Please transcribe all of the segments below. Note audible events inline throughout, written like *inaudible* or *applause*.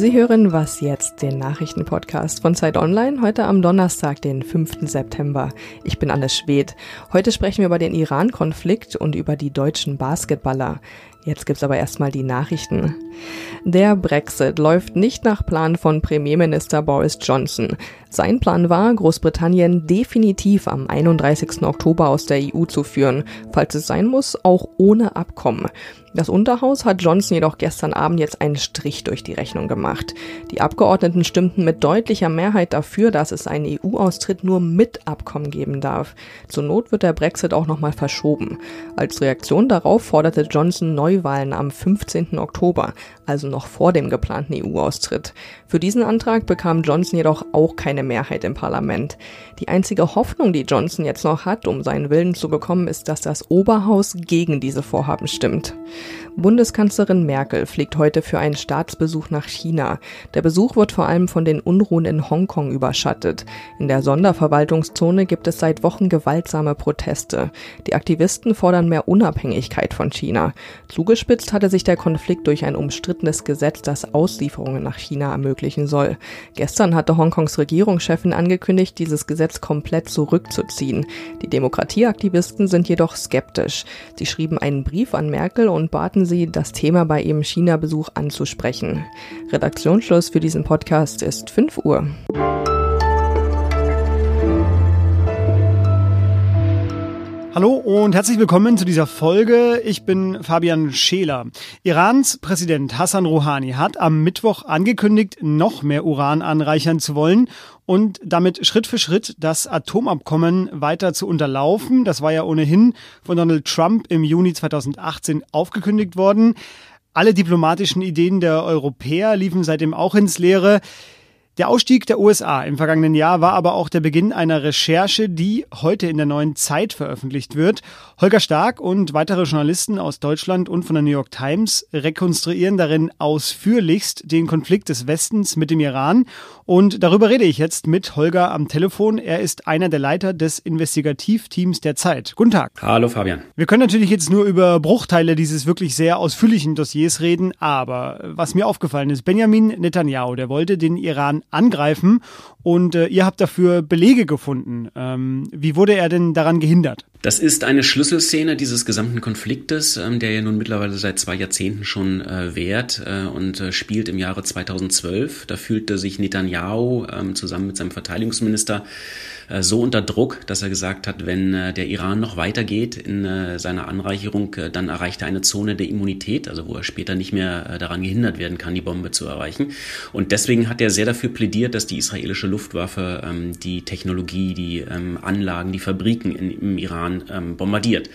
Sie hören Was jetzt, den Nachrichtenpodcast von Zeit Online, heute am Donnerstag, den 5. September. Ich bin Anne Schwed. Heute sprechen wir über den Iran-Konflikt und über die deutschen Basketballer. Jetzt gibt's aber erstmal die Nachrichten. Der Brexit läuft nicht nach Plan von Premierminister Boris Johnson. Sein Plan war, Großbritannien definitiv am 31. Oktober aus der EU zu führen, falls es sein muss, auch ohne Abkommen. Das Unterhaus hat Johnson jedoch gestern Abend jetzt einen Strich durch die Rechnung gemacht. Die Abgeordneten stimmten mit deutlicher Mehrheit dafür, dass es einen EU-Austritt nur mit Abkommen geben darf. Zur Not wird der Brexit auch nochmal verschoben. Als Reaktion darauf forderte Johnson Neuwahlen am 15. Oktober, also noch vor dem geplanten EU-Austritt. Für diesen Antrag bekam Johnson jedoch auch keine Mehrheit im Parlament. Die einzige Hoffnung, die Johnson jetzt noch hat, um seinen Willen zu bekommen, ist, dass das Oberhaus gegen diese Vorhaben stimmt. Bundeskanzlerin Merkel fliegt heute für einen Staatsbesuch nach China. Der Besuch wird vor allem von den Unruhen in Hongkong überschattet. In der Sonderverwaltungszone gibt es seit Wochen gewaltsame Proteste. Die Aktivisten fordern mehr Unabhängigkeit von China. Zugespitzt hatte sich der Konflikt durch ein umstrittenes Gesetz, das Auslieferungen nach China ermöglichen soll. Gestern hatte Hongkongs Regierungschefin angekündigt, dieses Gesetz komplett zurückzuziehen. Die Demokratieaktivisten sind jedoch skeptisch. Sie schrieben einen Brief an Merkel und baten sie, das Thema bei ihrem China-Besuch anzusprechen. Redaktionsschluss für diesen Podcast ist 5 Uhr. Hallo und herzlich willkommen zu dieser Folge. Ich bin Fabian Scheler. Irans Präsident Hassan Rouhani hat am Mittwoch angekündigt, noch mehr Uran anreichern zu wollen und damit Schritt für Schritt das Atomabkommen weiter zu unterlaufen. Das war ja ohnehin von Donald Trump im Juni 2018 aufgekündigt worden. Alle diplomatischen Ideen der Europäer liefen seitdem auch ins Leere. Der Ausstieg der USA im vergangenen Jahr war aber auch der Beginn einer Recherche, die heute in der neuen Zeit veröffentlicht wird. Holger Stark und weitere Journalisten aus Deutschland und von der New York Times rekonstruieren darin ausführlichst den Konflikt des Westens mit dem Iran. Und darüber rede ich jetzt mit Holger am Telefon. Er ist einer der Leiter des Investigativteams der Zeit. Guten Tag. Hallo Fabian. Wir können natürlich jetzt nur über Bruchteile dieses wirklich sehr ausführlichen Dossiers reden, aber was mir aufgefallen ist, Benjamin Netanyahu, der wollte den Iran angreifen und äh, ihr habt dafür Belege gefunden. Ähm, wie wurde er denn daran gehindert? Das ist eine Schlüsselszene dieses gesamten Konfliktes, ähm, der ja nun mittlerweile seit zwei Jahrzehnten schon äh, währt äh, und äh, spielt im Jahre 2012. Da fühlte sich Netanyahu ähm, zusammen mit seinem Verteidigungsminister so unter Druck, dass er gesagt hat, wenn der Iran noch weitergeht in seiner Anreicherung, dann erreicht er eine Zone der Immunität, also wo er später nicht mehr daran gehindert werden kann, die Bombe zu erreichen. Und deswegen hat er sehr dafür plädiert, dass die israelische Luftwaffe ähm, die Technologie, die Anlagen, die Fabriken im Iran ähm, bombardiert.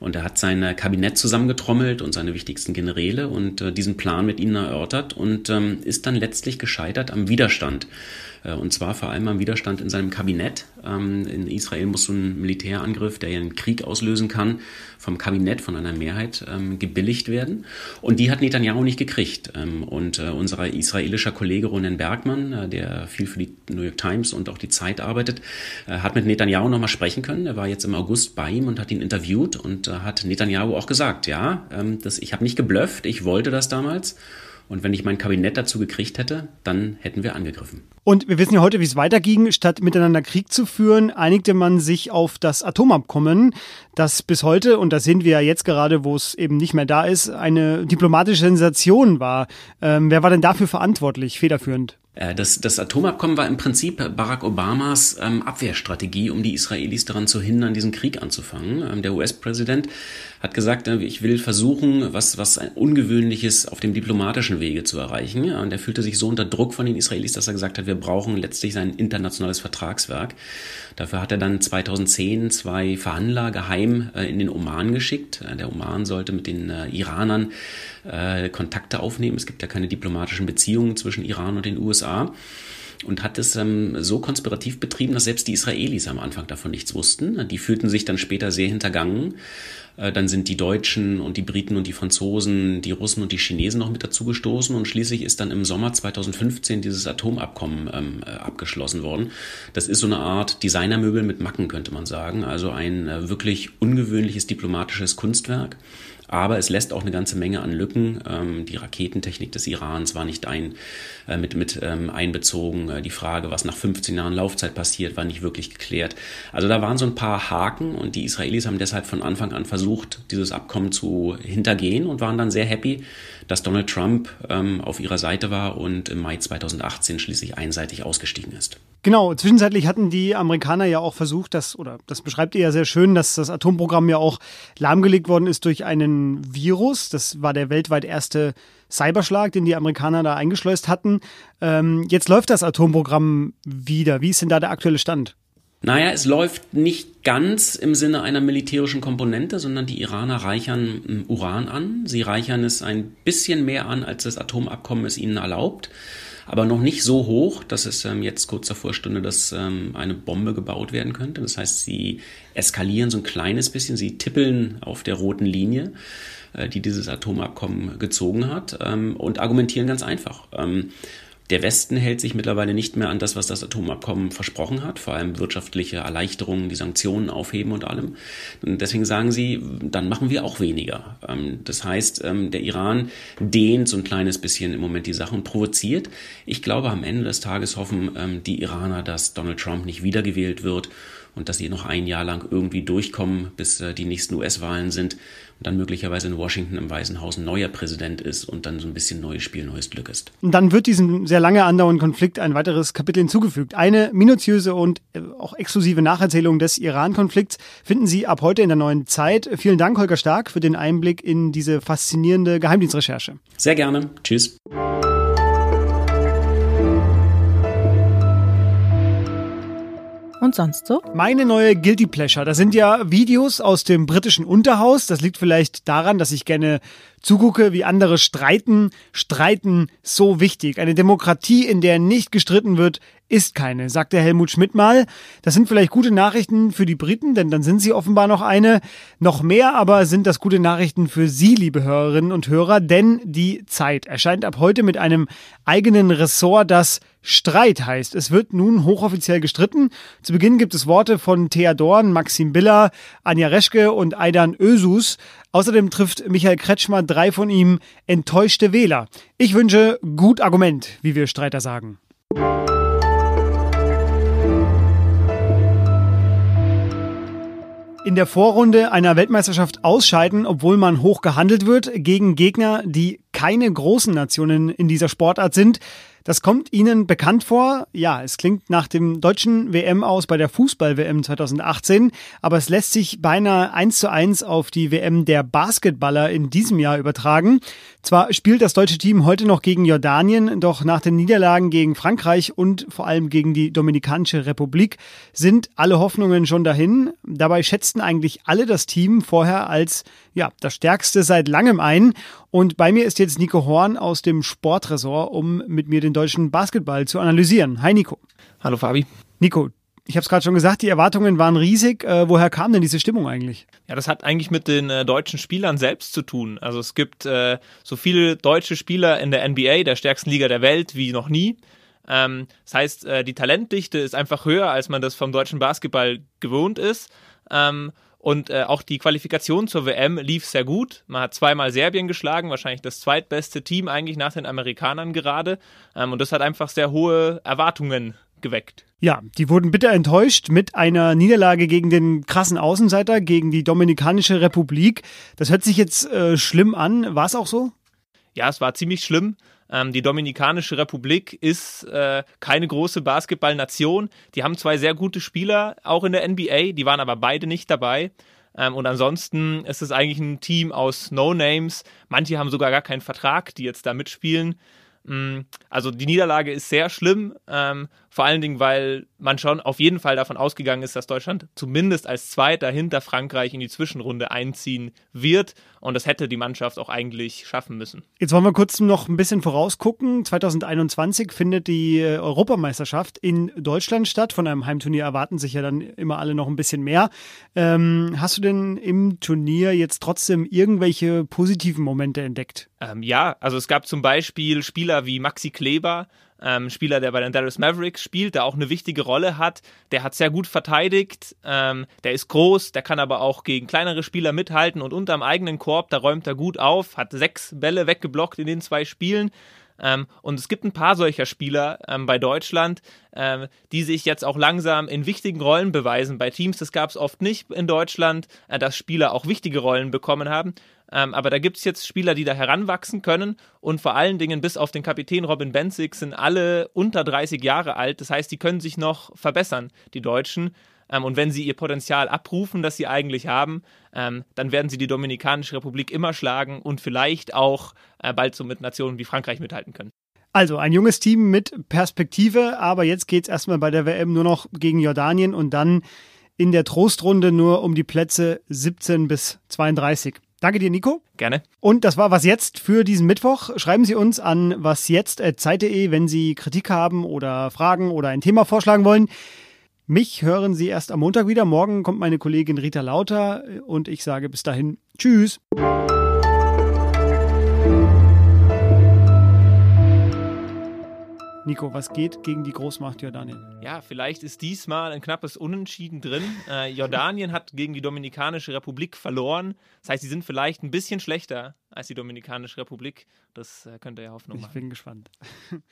Und er hat sein Kabinett zusammengetrommelt und seine wichtigsten Generäle und äh, diesen Plan mit ihnen erörtert und ähm, ist dann letztlich gescheitert am Widerstand. Äh, und zwar vor allem am Widerstand in seinem Kabinett. Ähm, in Israel muss so ein Militärangriff, der ja einen Krieg auslösen kann, vom Kabinett, von einer Mehrheit ähm, gebilligt werden. Und die hat Netanyahu nicht gekriegt. Ähm, und äh, unser israelischer Kollege Ronen Bergmann, äh, der viel für die New York Times und auch die Zeit arbeitet, hat mit Netanyahu nochmal sprechen können. Er war jetzt im August bei ihm und hat ihn interviewt und hat Netanyahu auch gesagt, ja, das, ich habe nicht geblufft, ich wollte das damals. Und wenn ich mein Kabinett dazu gekriegt hätte, dann hätten wir angegriffen. Und wir wissen ja heute, wie es weiterging. Statt miteinander Krieg zu führen, einigte man sich auf das Atomabkommen, das bis heute, und da sehen wir ja jetzt gerade, wo es eben nicht mehr da ist, eine diplomatische Sensation war. Ähm, wer war denn dafür verantwortlich, federführend? Äh, das, das Atomabkommen war im Prinzip Barack Obamas ähm, Abwehrstrategie, um die Israelis daran zu hindern, diesen Krieg anzufangen. Ähm, der US-Präsident hat gesagt, äh, ich will versuchen, was, was Ungewöhnliches auf dem diplomatischen Wege zu erreichen. Und er fühlte sich so unter Druck von den Israelis, dass er gesagt hat, wir brauchen letztlich sein internationales Vertragswerk. Dafür hat er dann 2010 zwei Verhandler geheim äh, in den Oman geschickt. Äh, der Oman sollte mit den äh, Iranern Kontakte aufnehmen. Es gibt ja keine diplomatischen Beziehungen zwischen Iran und den USA und hat es ähm, so konspirativ betrieben, dass selbst die Israelis am Anfang davon nichts wussten. Die fühlten sich dann später sehr hintergangen Äh, dann sind die Deutschen und die Briten und die Franzosen, die Russen und die Chinesen noch mit dazugestoßen und schließlich ist dann im Sommer 2015 dieses Atomabkommen ähm, äh, abgeschlossen worden. Das ist so eine Art Designermöbel mit Macken, könnte man sagen. Also ein äh, wirklich ungewöhnliches diplomatisches Kunstwerk. Aber es lässt auch eine ganze Menge an Lücken. Ähm, die Raketentechnik des Irans war nicht ein, äh, mit, mit ähm, einbezogen. Äh, die Frage, was nach 15 Jahren Laufzeit passiert, war nicht wirklich geklärt. Also da waren so ein paar Haken und die Israelis haben deshalb von Anfang an versucht, dieses Abkommen zu hintergehen und waren dann sehr happy, dass Donald Trump ähm, auf ihrer Seite war und im Mai 2018 schließlich einseitig ausgestiegen ist. Genau, zwischenzeitlich hatten die Amerikaner ja auch versucht, dass, oder das beschreibt ihr ja sehr schön, dass das Atomprogramm ja auch lahmgelegt worden ist durch einen Virus. Das war der weltweit erste Cyberschlag, den die Amerikaner da eingeschleust hatten. Ähm, jetzt läuft das Atomprogramm wieder. Wie ist denn da der aktuelle Stand? Naja, es läuft nicht ganz im Sinne einer militärischen Komponente, sondern die Iraner reichern ähm, Uran an. Sie reichern es ein bisschen mehr an, als das Atomabkommen es ihnen erlaubt, aber noch nicht so hoch, dass es ähm, jetzt kurz davor stünde, dass ähm, eine Bombe gebaut werden könnte. Das heißt, sie eskalieren so ein kleines bisschen, sie tippeln auf der roten Linie äh, die dieses Atomabkommen gezogen hat ähm, und argumentieren ganz einfach. Der Westen hält sich mittlerweile nicht mehr an das, was das Atomabkommen versprochen hat, vor allem wirtschaftliche Erleichterungen, die Sanktionen aufheben und allem. Und deswegen sagen sie, dann machen wir auch weniger. Ähm, das heißt, ähm, der Iran dehnt so ein kleines bisschen im Moment die Sache und provoziert. Ich glaube, am Ende des Tages hoffen ähm, die Iraner, dass Donald Trump nicht wiedergewählt wird und dass sie noch ein Jahr lang irgendwie durchkommen, bis äh, die nächsten US-Wahlen sind und dann möglicherweise in Washington im Weißen Haus ein neuer Präsident ist und dann so ein bisschen neues Spiel, neues Glück ist. Und dann wird diesem sehr lange andauernden Konflikt ein weiteres Kapitel hinzugefügt. Eine minutiöse und äh, auch exklusive Nacherzählung des Iran-Konflikts finden Sie ab heute in der neuen Zeit. Vielen Dank, Holger Stark, für den Einblick in diese faszinierende Geheimdienstrecherche. Sehr gerne. Tschüss. Und sonst so? Meine neue Guilty Pleasure. Das sind ja Videos aus dem britischen Unterhaus. Das liegt vielleicht daran, dass ich gerne zugucke, wie andere streiten. Streiten so wichtig. Eine Demokratie, in der nicht gestritten wird, ist keine, sagt der Helmut Schmidt mal. Das sind vielleicht gute Nachrichten für die Briten, denn dann sind sie offenbar noch eine. Noch mehr aber sind das gute Nachrichten für Sie, liebe Hörerinnen und Hörer, denn die Zeit erscheint ab heute mit einem eigenen Ressort, das Streit heißt. Es wird nun hochoffiziell gestritten. Zu Beginn gibt es Worte von Thea Dorn, Maxim Biller, Anja Reschke und Aidan Ösus. Außerdem trifft Michael Kretschmer drei von ihm enttäuschte Wähler. Ich wünsche gut Argument, wie wir Streiter sagen. in der Vorrunde einer Weltmeisterschaft ausscheiden, obwohl man hoch gehandelt wird, gegen Gegner, die keine großen Nationen in dieser Sportart sind. Das kommt Ihnen bekannt vor? Ja, es klingt nach dem deutschen WM aus bei der Fußball-WM 2018, aber es lässt sich beinahe eins zu eins auf die WM der Basketballer in diesem Jahr übertragen. Zwar spielt das deutsche Team heute noch gegen Jordanien, doch nach den Niederlagen gegen Frankreich und vor allem gegen die Dominikanische Republik sind alle Hoffnungen schon dahin. Dabei schätzten eigentlich alle das Team vorher als ja, das stärkste seit langem ein und bei mir ist jetzt Nico Horn aus dem Sportressort, um mit mir den deutschen Basketball zu analysieren. Hi Nico. Hallo Fabi. Nico, ich habe es gerade schon gesagt, die Erwartungen waren riesig. Äh, woher kam denn diese Stimmung eigentlich? Ja, das hat eigentlich mit den äh, deutschen Spielern selbst zu tun. Also es gibt äh, so viele deutsche Spieler in der NBA, der stärksten Liga der Welt, wie noch nie. Ähm, das heißt, äh, die Talentdichte ist einfach höher, als man das vom deutschen Basketball gewohnt ist. Ähm, und äh, auch die Qualifikation zur WM lief sehr gut. Man hat zweimal Serbien geschlagen, wahrscheinlich das zweitbeste Team eigentlich nach den Amerikanern gerade. Ähm, und das hat einfach sehr hohe Erwartungen geweckt. Ja, die wurden bitter enttäuscht mit einer Niederlage gegen den krassen Außenseiter, gegen die Dominikanische Republik. Das hört sich jetzt äh, schlimm an. War es auch so? Ja, es war ziemlich schlimm. Ähm, die Dominikanische Republik ist äh, keine große Basketballnation. Die haben zwei sehr gute Spieler, auch in der NBA, die waren aber beide nicht dabei. Ähm, und ansonsten ist es eigentlich ein Team aus No-Names. Manche haben sogar gar keinen Vertrag, die jetzt da mitspielen. Mm, also die Niederlage ist sehr schlimm. Ähm, vor allen Dingen, weil man schon auf jeden Fall davon ausgegangen ist, dass Deutschland zumindest als Zweiter hinter Frankreich in die Zwischenrunde einziehen wird. Und das hätte die Mannschaft auch eigentlich schaffen müssen. Jetzt wollen wir kurz noch ein bisschen vorausgucken. 2021 findet die äh, Europameisterschaft in Deutschland statt. Von einem Heimturnier erwarten sich ja dann immer alle noch ein bisschen mehr. Ähm, hast du denn im Turnier jetzt trotzdem irgendwelche positiven Momente entdeckt? Ähm, ja, also es gab zum Beispiel Spieler wie Maxi Kleber, ähm, Spieler, der bei den Dallas Mavericks spielt, der auch eine wichtige Rolle hat. Der hat sehr gut verteidigt, ähm, der ist groß, der kann aber auch gegen kleinere Spieler mithalten und unterm eigenen Korb, da räumt er gut auf, hat sechs Bälle weggeblockt in den zwei Spielen. Ähm, und es gibt ein paar solcher Spieler ähm, bei Deutschland, ähm, die sich jetzt auch langsam in wichtigen Rollen beweisen. Bei Teams, das gab es oft nicht in Deutschland, äh, dass Spieler auch wichtige Rollen bekommen haben. Ähm, aber da gibt es jetzt Spieler, die da heranwachsen können. Und vor allen Dingen, bis auf den Kapitän Robin Benzig, sind alle unter 30 Jahre alt. Das heißt, die können sich noch verbessern, die Deutschen. Ähm, und wenn sie ihr Potenzial abrufen, das sie eigentlich haben, ähm, dann werden sie die Dominikanische Republik immer schlagen und vielleicht auch äh, bald so mit Nationen wie Frankreich mithalten können. Also ein junges Team mit Perspektive, aber jetzt geht es erstmal bei der WM nur noch gegen Jordanien und dann in der Trostrunde nur um die Plätze 17 bis 32. Danke dir, Nico. Gerne. Und das war was jetzt für diesen Mittwoch. Schreiben Sie uns an wasjetzt.zeit.de, wenn Sie Kritik haben oder Fragen oder ein Thema vorschlagen wollen. Mich hören Sie erst am Montag wieder. Morgen kommt meine Kollegin Rita Lauter und ich sage bis dahin Tschüss. Nico, was geht gegen die Großmacht Jordanien? Ja, vielleicht ist diesmal ein knappes Unentschieden drin. Äh, Jordanien hat gegen die Dominikanische Republik verloren. Das heißt, sie sind vielleicht ein bisschen schlechter als die Dominikanische Republik. Das äh, könnte ja Hoffnung machen. Ich bin gespannt. *laughs*